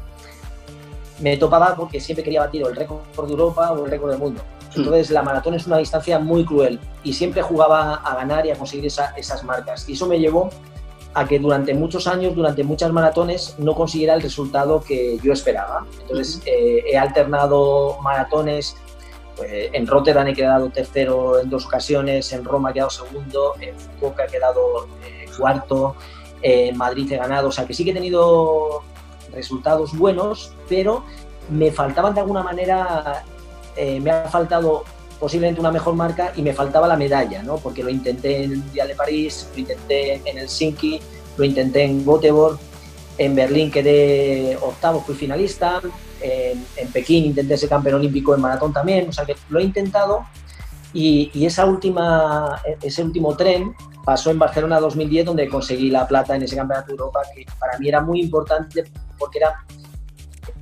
me topaba porque siempre quería batir el récord de Europa o el récord del mundo. Hmm. Entonces, la maratón es una distancia muy cruel y siempre jugaba a ganar y a conseguir esas marcas. Y eso me llevó a que durante muchos años, durante muchas maratones, no consiguiera el resultado que yo esperaba. Entonces, eh, he alternado maratones. Pues, en Rotterdam he quedado tercero en dos ocasiones, en Roma he quedado segundo, en Fukuoka he quedado eh, cuarto, en Madrid he ganado. O sea, que sí que he tenido resultados buenos, pero me faltaban de alguna manera, eh, me ha faltado posiblemente una mejor marca y me faltaba la medalla, ¿no? Porque lo intenté en el Mundial de París, lo intenté en Helsinki, lo intenté en Göteborg, en Berlín quedé octavo, fui finalista, en, Pekín intenté ser campeón olímpico en maratón también, o sea que lo he intentado y, esa última, ese último tren pasó en Barcelona 2010 donde conseguí la plata en ese campeonato de Europa que para mí era muy importante porque era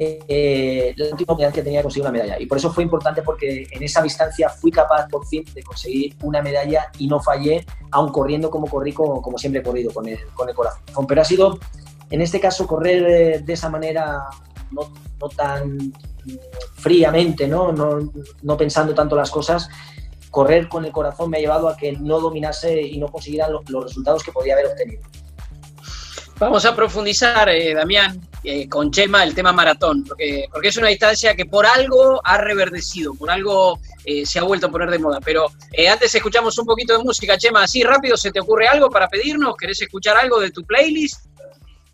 eh, la última oportunidad que tenía de conseguir una medalla. Y por eso fue importante porque en esa distancia fui capaz por fin de conseguir una medalla y no fallé, aun corriendo como corrí, como, como siempre he corrido, con el, con el corazón. Pero ha sido, en este caso, correr eh, de esa manera no, no tan fríamente, ¿no? No, no pensando tanto las cosas, correr con el corazón me ha llevado a que no dominase y no consiguiera los resultados que podía haber obtenido. Vamos a profundizar, eh, Damián, eh, con Chema el tema maratón, porque, porque es una distancia que por algo ha reverdecido, por algo eh, se ha vuelto a poner de moda. Pero antes escuchamos un poquito de música, Chema, así rápido, ¿se te ocurre algo para pedirnos? ¿Querés escuchar algo de tu playlist?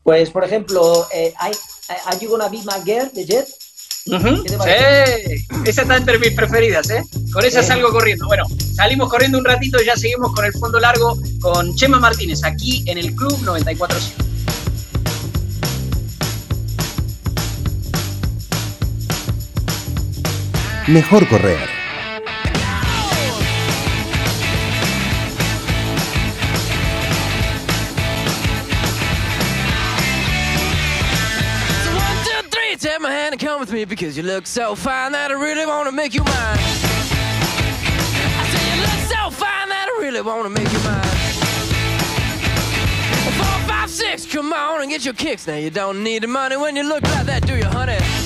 Pues, por ejemplo, ¿Are You Gonna Be My Girl de Jet? Sí, esa está entre mis preferidas, ¿eh? Con esa salgo corriendo. Bueno, salimos corriendo un ratito y ya seguimos con el fondo largo con Chema Martínez aquí en el Club 947. Mejor correr. because you look so fine that I really want to make you mine. I say you look so fine that I really want to make you mine. Six, come on and get your kicks. Now you don't need the money when you look like that, do you, honey?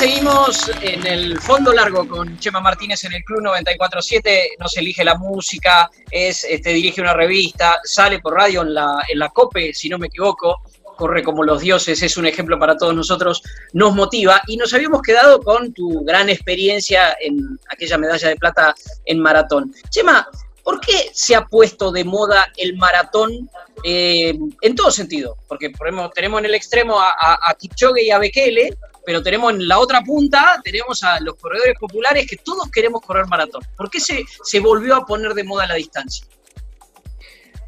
Seguimos en el fondo largo con Chema Martínez en el Club 947. Nos elige la música, es, este, dirige una revista, sale por radio en la, en la COPE, si no me equivoco. Corre como los dioses, es un ejemplo para todos nosotros, nos motiva. Y nos habíamos quedado con tu gran experiencia en aquella medalla de plata en maratón. Chema, ¿por qué se ha puesto de moda el maratón eh, en todo sentido? Porque ponemos- tenemos en el extremo a, a, y a Bekele, pero tenemos en la otra punta, tenemos a los corredores populares que todos queremos correr maratón. ¿Por qué se, se volvió a poner de moda la distancia?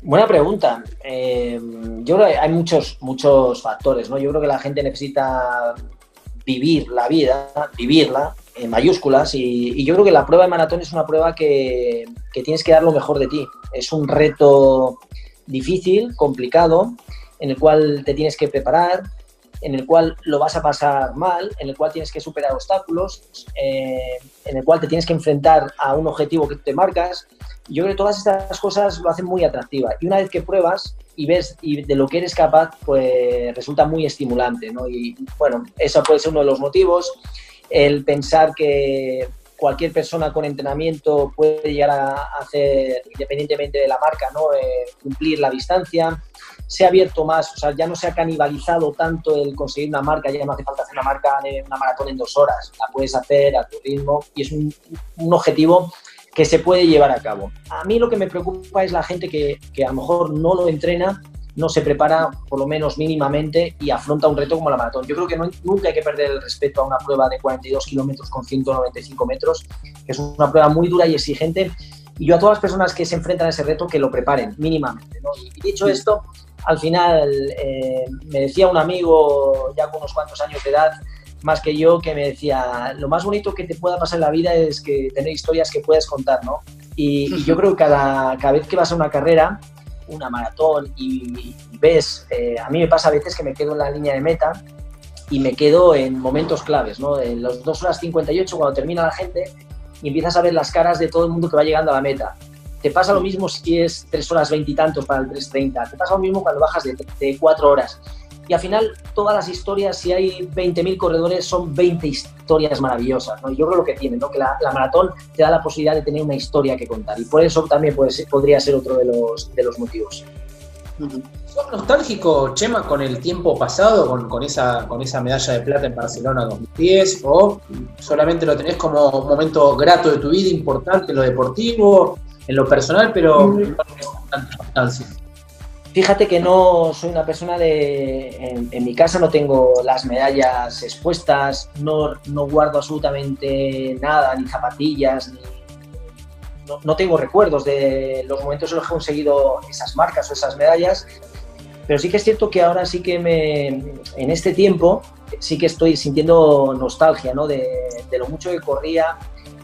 Buena pregunta. Eh, yo creo que hay muchos, muchos factores, ¿no? Yo creo que la gente necesita vivir la vida, vivirla en mayúsculas y, y yo creo que la prueba de maratón es una prueba que, que tienes que dar lo mejor de ti. Es un reto difícil, complicado, en el cual te tienes que preparar, en el cual lo vas a pasar mal, en el cual tienes que superar obstáculos, eh, en el cual te tienes que enfrentar a un objetivo que te marcas. Yo creo que todas estas cosas lo hacen muy atractiva. Y una vez que pruebas y ves y de lo que eres capaz, pues resulta muy estimulante. ¿no? Y bueno, eso puede ser uno de los motivos. El pensar que cualquier persona con entrenamiento puede llegar a hacer, independientemente de la marca, ¿no? Eh, cumplir la distancia. Se ha abierto más, o sea, ya no se ha canibalizado tanto el conseguir una marca, ya no hace falta hacer una marca, de una maratón en dos horas, la puedes hacer a tu ritmo y es un, un objetivo que se puede llevar a cabo. A mí lo que me preocupa es la gente que, que a lo mejor no lo entrena, no se prepara por lo menos mínimamente y afronta un reto como la maratón. Yo creo que no, nunca hay que perder el respeto a una prueba de 42 kilómetros con 195 metros, que es una prueba muy dura y exigente. Y yo a todas las personas que se enfrentan a ese reto que lo preparen mínimamente. ¿no? Y dicho esto, al final eh, me decía un amigo ya con unos cuantos años de edad, más que yo, que me decía, lo más bonito que te pueda pasar en la vida es que tener historias que puedes contar, ¿no? Y, y yo creo que cada, cada vez que vas a una carrera, una maratón y, y ves, eh, a mí me pasa a veces que me quedo en la línea de meta y me quedo en momentos claves, ¿no? En los 2 horas 58 cuando termina la gente y empiezas a ver las caras de todo el mundo que va llegando a la meta. Te pasa lo mismo si es 3 horas 20 y tantos para el 3.30, te pasa lo mismo cuando bajas de, de 4 horas. Y al final, todas las historias, si hay 20.000 corredores, son 20 historias maravillosas. ¿no? Yo creo lo que tiene, ¿no? que la, la, maratón te da la posibilidad de tener una historia que contar. Y por eso también puede ser, podría ser otro de los, de los motivos. ¿Sos nostálgico, Chema, con el tiempo pasado, con, con, esa, con esa medalla de plata en Barcelona 2010? ¿O solamente lo tenés como un momento grato de tu vida, importante en lo deportivo, en lo personal, pero no tanta? Fíjate que no soy una persona de... En, en, mi casa no tengo las medallas expuestas, no, no guardo absolutamente nada, ni zapatillas, ni... no, no tengo recuerdos de los momentos en los que he conseguido esas marcas o esas medallas, pero sí que es cierto que ahora sí que me, en este tiempo, sí que estoy sintiendo nostalgia, ¿no? De, de lo mucho que corría,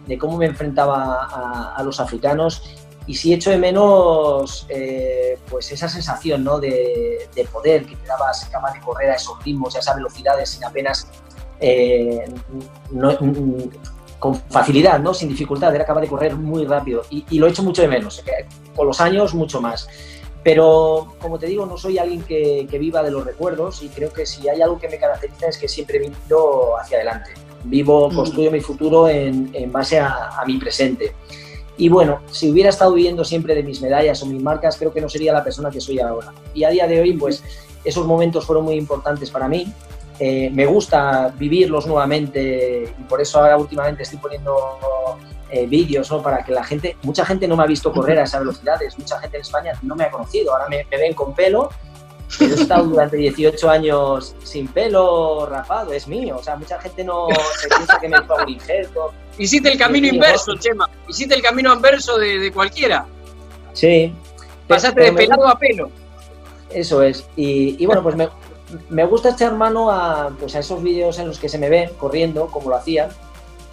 de cómo me enfrentaba a, los africanos y sí echo de menos eh, pues esa sensación ¿no? de, de, poder que te dabas capaz de correr a esos ritmos, a esas velocidades sin apenas eh, no, con facilidad, ¿no? sin dificultad, era capaz de correr muy rápido y, y lo echo mucho de menos, con los años mucho más. Pero, como te digo, no soy alguien que, viva de los recuerdos y creo que si hay algo que me caracteriza es que siempre vivo hacia adelante. Vivo, construyo mm. mi futuro en, en base a, a, mi presente. Y bueno, si hubiera estado viviendo siempre de mis medallas o mis marcas, creo que no sería la persona que soy ahora. Y a día de hoy, pues esos momentos fueron muy importantes para mí. Eh, me gusta vivirlos nuevamente y por eso ahora últimamente estoy poniendo eh, vídeos ¿no? para que la gente, mucha gente no me ha visto correr a esas velocidades, mucha gente en España no me ha conocido, ahora me, me ven con pelo he estado durante 18 años sin pelo rapado, es mío. O sea, mucha gente no se piensa que me he un injerto. Hiciste el camino inverso, ¿no? Chema. Hiciste el camino inverso de, de cualquiera. Sí. Pasaste de pelado me... a pelo. Eso es. Y, y bueno, pues me, me, gusta echar mano a, pues a esos vídeos en los que se me ve corriendo, como lo hacía.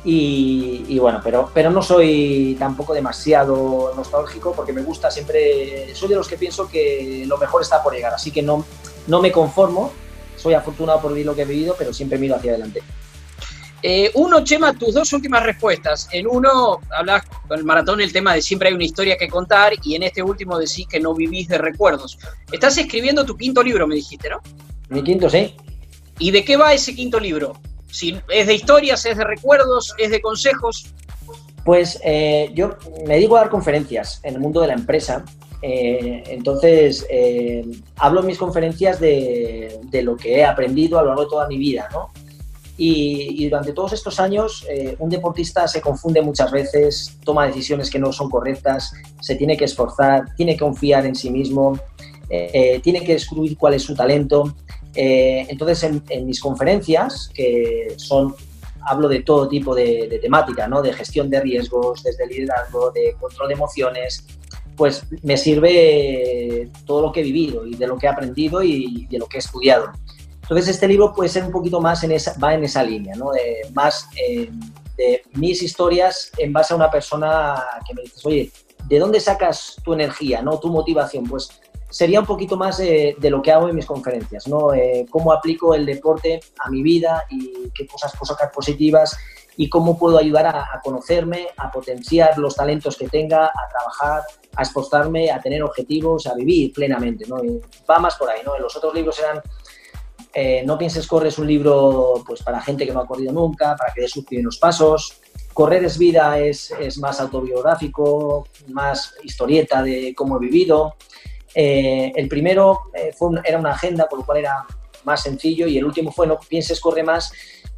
Y, y, bueno, pero, pero no soy tampoco demasiado nostálgico porque me gusta siempre, soy de los que pienso que lo mejor está por llegar, así que no, no me conformo, soy afortunado por vivir lo que he vivido, pero siempre miro hacia adelante. Eh, uno, Chema, tus dos últimas respuestas. En uno, hablas con el maratón el tema de siempre hay una historia que contar y en este último decís que no vivís de recuerdos. Estás escribiendo tu quinto libro, me dijiste, ¿no? Mi quinto, sí. ¿Y de qué va ese quinto libro? Si ¿Es de historias, es de recuerdos, es de consejos? Pues eh, yo me dedico a dar conferencias en el mundo de la empresa. Eh, entonces, eh, hablo en mis conferencias de, lo que he aprendido a lo largo de toda mi vida, ¿no? Y, y durante todos estos años, un deportista se confunde muchas veces, toma decisiones que no son correctas, se tiene que esforzar, tiene que confiar en sí mismo, tiene que descubrir cuál es su talento eh, entonces, en, en, mis conferencias, que son, hablo de todo tipo de, de, temática, ¿no? de gestión de riesgos, desde liderazgo, de control de emociones, pues me sirve todo lo que he vivido y de lo que he aprendido y de lo que he estudiado. Entonces, este libro puede ser un poquito más en esa, va en esa línea, ¿no? de, más eh, de mis historias en base a una persona que me dices, oye, ¿de dónde sacas tu energía, no tu motivación? Pues sería un poquito más eh, de lo que hago en mis conferencias, ¿no? Eh, cómo aplico el deporte a mi vida y qué cosas puedo sacar positivas y cómo puedo ayudar a, conocerme, a potenciar los talentos que tenga, a trabajar, a esforzarme, a tener objetivos, a vivir plenamente, ¿no? Y va más por ahí, ¿no? En los otros libros eran eh, No pienses correr es un libro pues para gente que no ha corrido nunca, para que dé sus primeros pasos. Correr es vida es, es más autobiográfico, más historieta de cómo he vivido. Eh, el primero eh, era una agenda, por lo cual era más sencillo, y el último fue No pienses, corre más,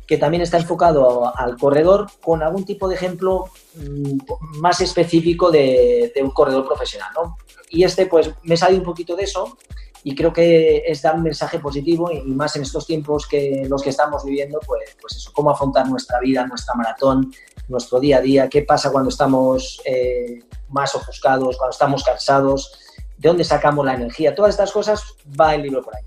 que también está enfocado al corredor con algún tipo de ejemplo mmm, más específico de, de, un corredor profesional. ¿no? Y este, pues, me salió un poquito de eso y creo que es dar un mensaje positivo y más en estos tiempos que los que estamos viviendo, pues, pues eso, cómo afrontar nuestra vida, nuestra maratón, nuestro día a día, qué pasa cuando estamos eh, más ofuscados, cuando estamos cansados, de dónde sacamos la energía, todas estas cosas va el libro por ahí.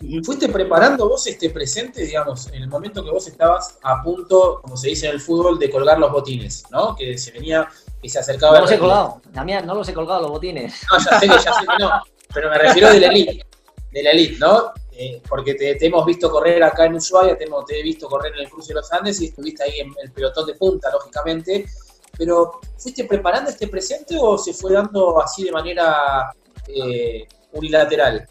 ¿Y fuiste preparando vos este presente, digamos, en el momento que vos estabas a punto, como se dice en el fútbol, de colgar los botines, ¿no? Que se venía y se acercaba. No los he colgado, Damián, no los he colgado los botines. No, ya sé que, ya sé que no, pero me refiero de la elite, de la elite, ¿no? Eh, porque te, te, hemos visto correr acá en Ushuaia, te, hemos, te he visto correr en el cruce de los Andes y estuviste ahí en el pelotón de punta, lógicamente, pero ¿fuiste preparando este presente o se fue dando así de manera eh, unilateral?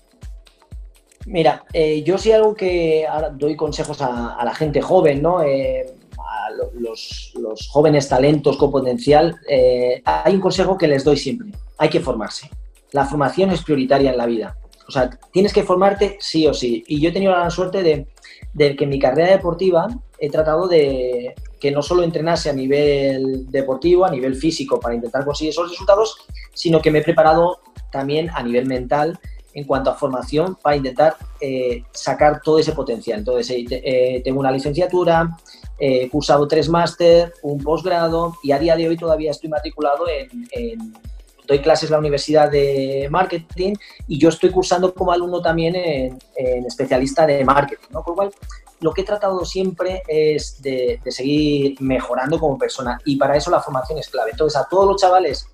Mira, eh, yo sí algo que ahora doy consejos a, la gente joven, ¿no? Eh, a los, jóvenes talentos con potencial, hay un consejo que les doy siempre, hay que formarse. La formación es prioritaria en la vida. O sea, tienes que formarte sí o sí. Y yo he tenido la gran suerte de, que en mi carrera deportiva he tratado de que no solo entrenase a nivel deportivo, a nivel físico para intentar conseguir esos resultados, sino que me he preparado también a nivel mental en cuanto a formación para intentar eh, sacar todo ese potencial. Entonces, eh, eh, tengo una licenciatura, he cursado tres máster, un posgrado y a día de hoy todavía estoy matriculado en doy clases en la Universidad de Marketing y yo estoy cursando como alumno también en, especialista de marketing, ¿no? Con lo cual, lo que he tratado siempre es de, seguir mejorando como persona y para eso la formación es clave. Entonces, a todos los chavales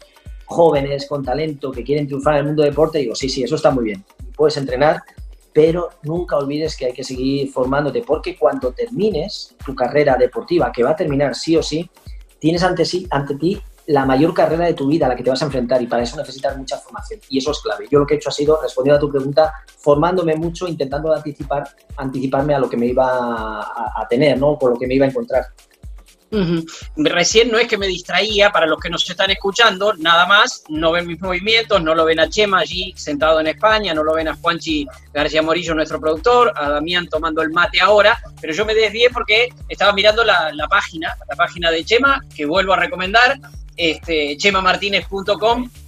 jóvenes con talento que quieren triunfar en el mundo deporte, digo, sí, sí, eso está muy bien, puedes entrenar, pero nunca olvides que hay que seguir formándote porque cuando termines tu carrera deportiva, que va a terminar sí o sí, tienes ante, sí, ante ti la mayor carrera de tu vida a la que te vas a enfrentar y para eso necesitas mucha formación y eso es clave. Yo lo que he hecho ha sido, respondiendo a tu pregunta, formándome mucho, intentando anticipar, anticiparme a lo que me iba a, tener, ¿no? Con lo que me iba a encontrar. Uh -huh. Recién no es que me distraía, para los que nos están escuchando, nada más, no ven mis movimientos, no lo ven a Chema allí sentado en España, no lo ven a Juanchi García Morillo, nuestro productor, a Damián tomando el mate ahora, pero yo me desvié porque estaba mirando la página, la página de Chema, que vuelvo a recomendar, este,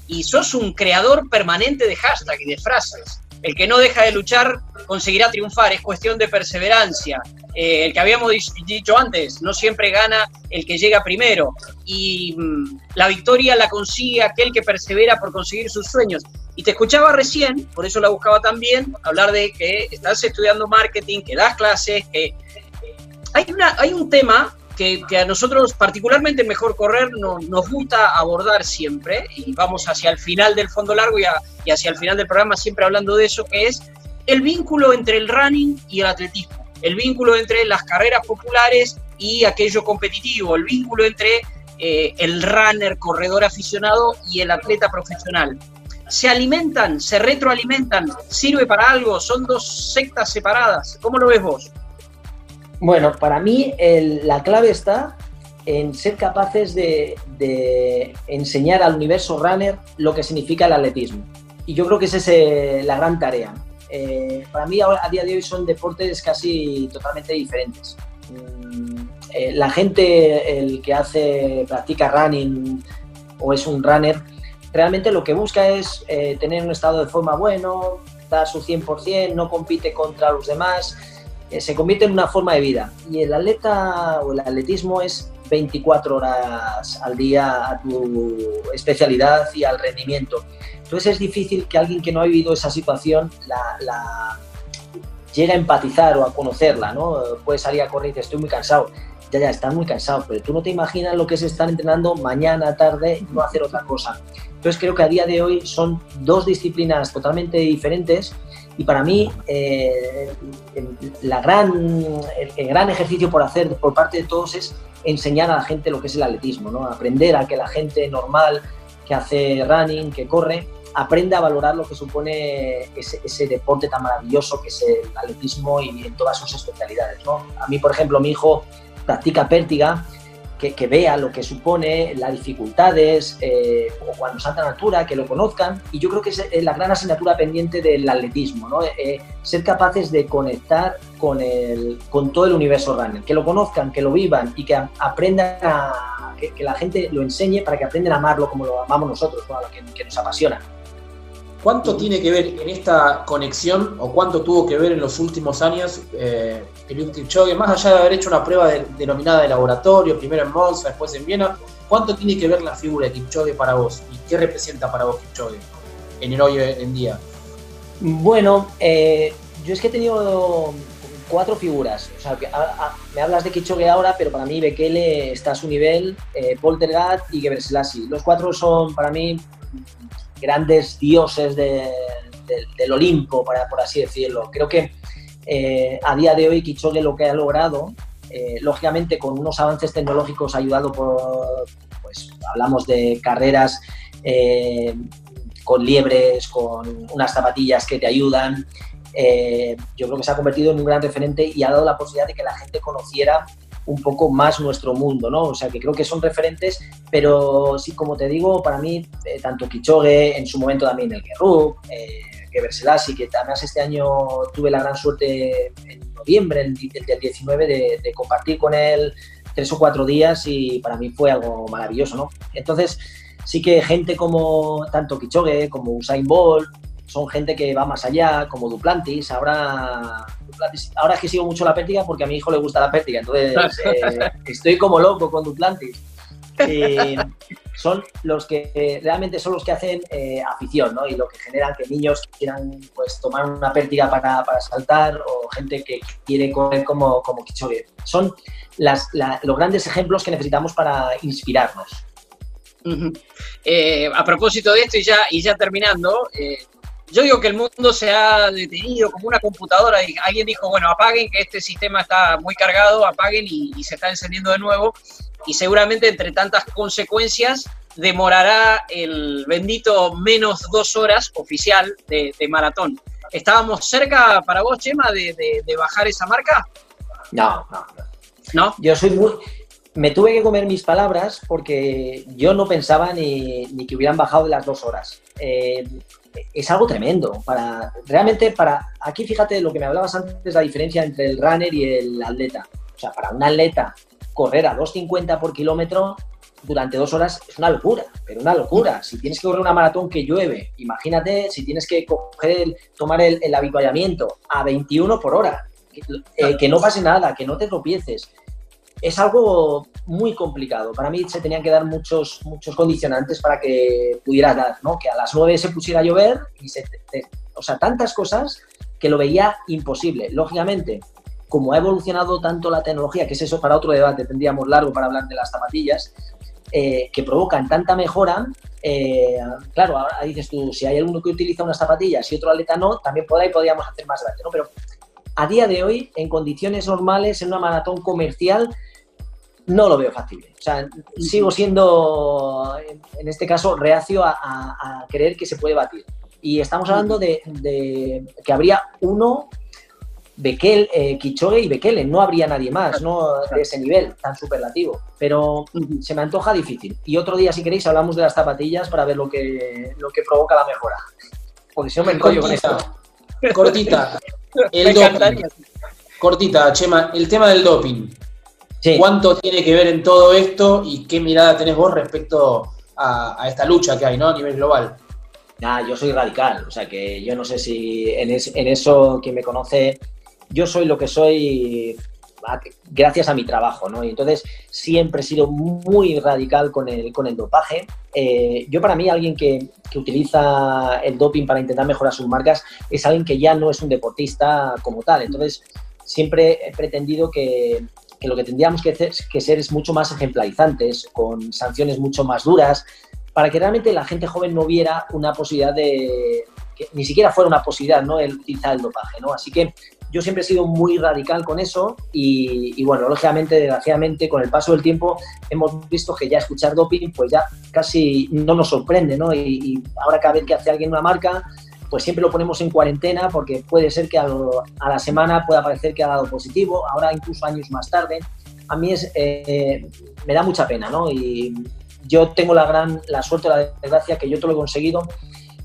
y sos un creador permanente de hashtag y de frases. El que no deja de luchar conseguirá triunfar, es cuestión de perseverancia. Eh, el que habíamos dicho antes, no siempre gana el que llega primero. Y mmm, la victoria la consigue aquel que persevera por conseguir sus sueños. Y te escuchaba recién, por eso la buscaba también, hablar de que estás estudiando marketing, que das clases, que hay, una, hay un tema que, a nosotros, particularmente en Mejor Correr, no, nos gusta abordar siempre, y vamos hacia el final del fondo largo y, hacia el final del programa siempre hablando de eso, que es el vínculo entre el running y el atletismo, el vínculo entre las carreras populares y aquello competitivo, el vínculo entre eh, el runner, corredor aficionado y el atleta profesional. Se alimentan, se retroalimentan, sirve para algo, son dos sectas separadas. ¿Cómo lo ves vos? Bueno, para mí la clave está en ser capaces de, enseñar al universo runner lo que significa el atletismo. Y yo creo que esa es eh, la gran tarea. Eh, para mí a día de hoy son deportes casi totalmente diferentes. Mm, eh, la gente, que hace, practica running o es un runner, realmente lo que busca es tener un estado de forma bueno, dar su 100%, no compite contra los demás, eh, se convierte en una forma de vida. Y el atleta o el atletismo es 24 horas al día a tu especialidad y al rendimiento. Entonces es difícil que alguien que no ha vivido esa situación la, la llegue a empatizar o a conocerla, ¿no? Puede salir a correr y dice, estoy muy cansado. Ya, ya, estás muy cansado, pero tú no te imaginas lo que es estar entrenando mañana, tarde y no hacer otra cosa. Entonces creo que a día de hoy son dos disciplinas totalmente diferentes y para mí eh, la gran, el, el, gran ejercicio por hacer por parte de todos es enseñar a la gente lo que es el atletismo, ¿no? aprender a que la gente normal que hace running, que corre, aprenda a valorar lo que supone ese, ese, deporte tan maravilloso que es el atletismo y en todas sus especialidades. ¿no? A mí, por ejemplo, mi hijo practica pértiga, que, vea lo que supone, las dificultades, eh, o cuando salta en altura, que lo conozcan. Y yo creo que es la gran asignatura pendiente del atletismo, ¿no? Eh, ser capaces de conectar con, el, con todo el universo runner, que lo conozcan, que lo vivan y que aprendan a. Que, la gente lo enseñe para que aprendan a amarlo como lo amamos nosotros, ¿no? a que, que nos apasiona. ¿Cuánto tiene que ver en esta conexión o cuánto tuvo que ver en los últimos años eh, Eliud Kipchoge, más allá de haber hecho una prueba de, denominada de laboratorio, primero en Monza, después en Viena, ¿cuánto tiene que ver la figura de Kipchoge para vos y qué representa para vos Kipchoge en el hoy en día? Bueno, eh, yo es que he tenido cuatro figuras. O sea, me hablas de Kipchoge ahora, pero para mí Bekele está a su nivel, eh, Poltergat y Gebrselassie. Los cuatro son para mí grandes dioses de, de, del Olimpo, para, por así decirlo. Creo que eh, a día de hoy Kipchoge lo que ha logrado, eh, lógicamente con unos avances tecnológicos ayudado por, pues hablamos de carreras eh, con liebres, con unas zapatillas que te ayudan, yo creo que se ha convertido en un gran referente y ha dado la posibilidad de que la gente conociera un poco más nuestro mundo, ¿no? O sea, que creo que son referentes, pero sí, como te digo, para mí, eh, tanto Kichogue, en su momento también el Guerrero, eh, Geberselassie, que además este año tuve la gran suerte en noviembre, el, el del 19, de, de, compartir con él tres o cuatro días y para mí fue algo maravilloso, ¿no? Entonces, sí que gente como tanto Kichogue como Usain Bolt, son gente que va más allá, como Duplantis. Ahora, Duplantis- ahora es que sigo mucho la pértiga porque a mi hijo le gusta la pértiga, entonces eh, estoy como loco con Duplantis. Eh, son los que eh, realmente son los que hacen eh, afición, ¿no? Y lo que generan que niños quieran pues tomar una pértiga para, para saltar o gente que quiere correr como, como Kipchoge. Son las, la- los grandes ejemplos que necesitamos para inspirarnos. Eh, a propósito de esto y ya, y ya terminando, eh, yo digo que el mundo se ha detenido como una computadora y alguien dijo, bueno, apaguen que este sistema está muy cargado, apaguen y, y se está encendiendo de nuevo y seguramente entre tantas consecuencias demorará el bendito menos dos horas oficial de, de maratón. ¿Estábamos cerca para vos, Chema, de, de- de bajar esa marca? No, no, no. ¿No? Yo soy muy... Me tuve que comer mis palabras porque yo no pensaba ni, ni que hubieran bajado de las dos horas. Eh, es algo tremendo. Para, realmente, para aquí fíjate lo que me hablabas antes, la diferencia entre el runner y el atleta. O sea, para un atleta correr a 2.50 por kilómetro durante dos horas es una locura, pero una locura. Si tienes que correr una maratón que llueve, imagínate si tienes que coger tomar el, el a 21 por hora, que, eh, que no pase nada, que no te tropieces. Es algo muy complicado. Para mí se tenían que dar muchos, muchos condicionantes para que pudieras dar, ¿no? Que a las 9 se pusiera a llover y se... o sea, tantas cosas que lo veía imposible. Lógicamente, como ha evolucionado tanto la tecnología, que es eso para otro debate, tendríamos largo para hablar de las zapatillas, eh, que provocan tanta mejora, eh, claro, ahora dices tú, si hay alguno que utiliza unas zapatillas y otro atleta no, también por ahí podríamos hacer más debate, ¿no? Pero a día de hoy, en condiciones normales, en una maratón comercial, no lo veo factible. O sea, sigo siendo, en- este caso, reacio a, a- a creer que se puede batir. Y estamos hablando de, de que habría uno, Bekel, eh, Kichoge y Bekele, no habría nadie más, ¿no? De ese nivel tan superlativo. Pero se me antoja difícil. Y otro día, si queréis, hablamos de las zapatillas para ver lo que, lo que provoca la mejora. Porque si no me enrollo con esto. Cortita. El Me doping. Cortita, Chema, el tema del doping. Sí. ¿Cuánto tiene que ver en todo esto y qué mirada tenés vos respecto a, a esta lucha que hay ¿no? a nivel global? Ah, yo soy radical, o sea que yo no sé si en, es- en eso quien me conoce, yo soy lo que soy a- gracias a mi trabajo, ¿no? Y entonces siempre he sido muy radical con el, con el dopaje. Eh, yo para mí alguien que, que utiliza el doping para intentar mejorar sus marcas es alguien que ya no es un deportista como tal. Entonces siempre he pretendido que, que lo que tendríamos que, ser es mucho más ejemplarizantes, con sanciones mucho más duras, para que realmente la gente joven no viera una posibilidad de, que ni siquiera fuera una posibilidad, ¿no? El utilizar el dopaje, ¿no? Así que yo siempre he sido muy radical con eso y, y, bueno, lógicamente, desgraciadamente, con el paso del tiempo hemos visto que ya escuchar doping pues ya casi no nos sorprende, ¿no? Y, y ahora cada vez que hace alguien una marca, pues siempre lo ponemos en cuarentena porque puede ser que a, lo- la semana pueda parecer que ha dado positivo, ahora incluso años más tarde. A mí es, eh, me da mucha pena, ¿no? Y yo tengo la gran, la suerte la desgracia que yo todo lo he conseguido,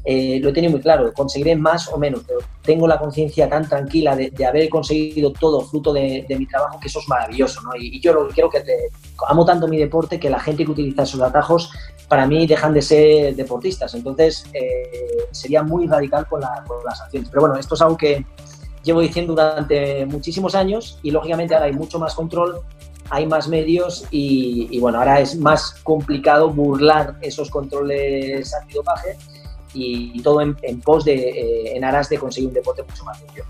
eh, lo he tenido muy claro, conseguiré más o menos, pero tengo la conciencia tan tranquila de, de haber conseguido todo fruto de, mi trabajo que eso es maravilloso, ¿no? Y, yo lo quiero que te, amo tanto mi deporte que la gente que utiliza esos atajos para mí dejan de ser deportistas, entonces eh, sería muy radical con, la- con las acciones. Pero bueno, esto es algo que llevo diciendo durante muchísimos años y lógicamente ahora hay mucho más control, hay más medios y, y, bueno, ahora es más complicado burlar esos controles antidopaje y, y todo en, en pos de, eh, en aras de conseguir un deporte mucho más limpio.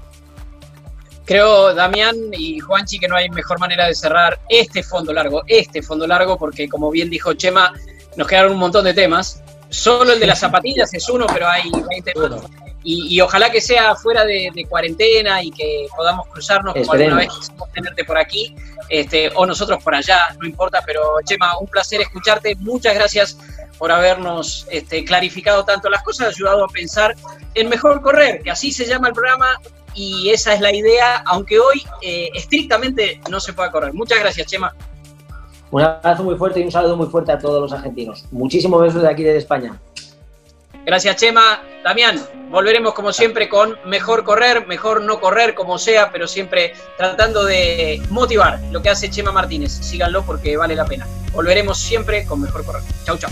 Creo, Damián y Juanchi, que no hay mejor manera de cerrar este fondo largo, este fondo largo, porque como bien dijo Chema, nos quedaron un montón de temas. Solo el de las zapatillas es uno, pero hay 20 más. Y, y ojalá que sea fuera de, de cuarentena y que podamos cruzarnos como alguna vez quisimos tenerte por aquí, este, o nosotros por allá, no importa, pero Chema, un placer escucharte. Muchas gracias por habernos este, clarificado tanto las cosas, ayudado a pensar en mejor correr, que así se llama el programa y esa es la idea, aunque hoy eh, estrictamente no se pueda correr. Muchas gracias, Chema. Un abrazo muy fuerte y un saludo muy fuerte a todos los argentinos. Muchísimos besos de aquí desde España. Gracias, Chema. Damián, volveremos como siempre con mejor correr, mejor no correr, como sea, pero siempre tratando de motivar lo que hace Chema Martínez. Síganlo porque vale la pena. Volveremos siempre con mejor correr. Chau, chau.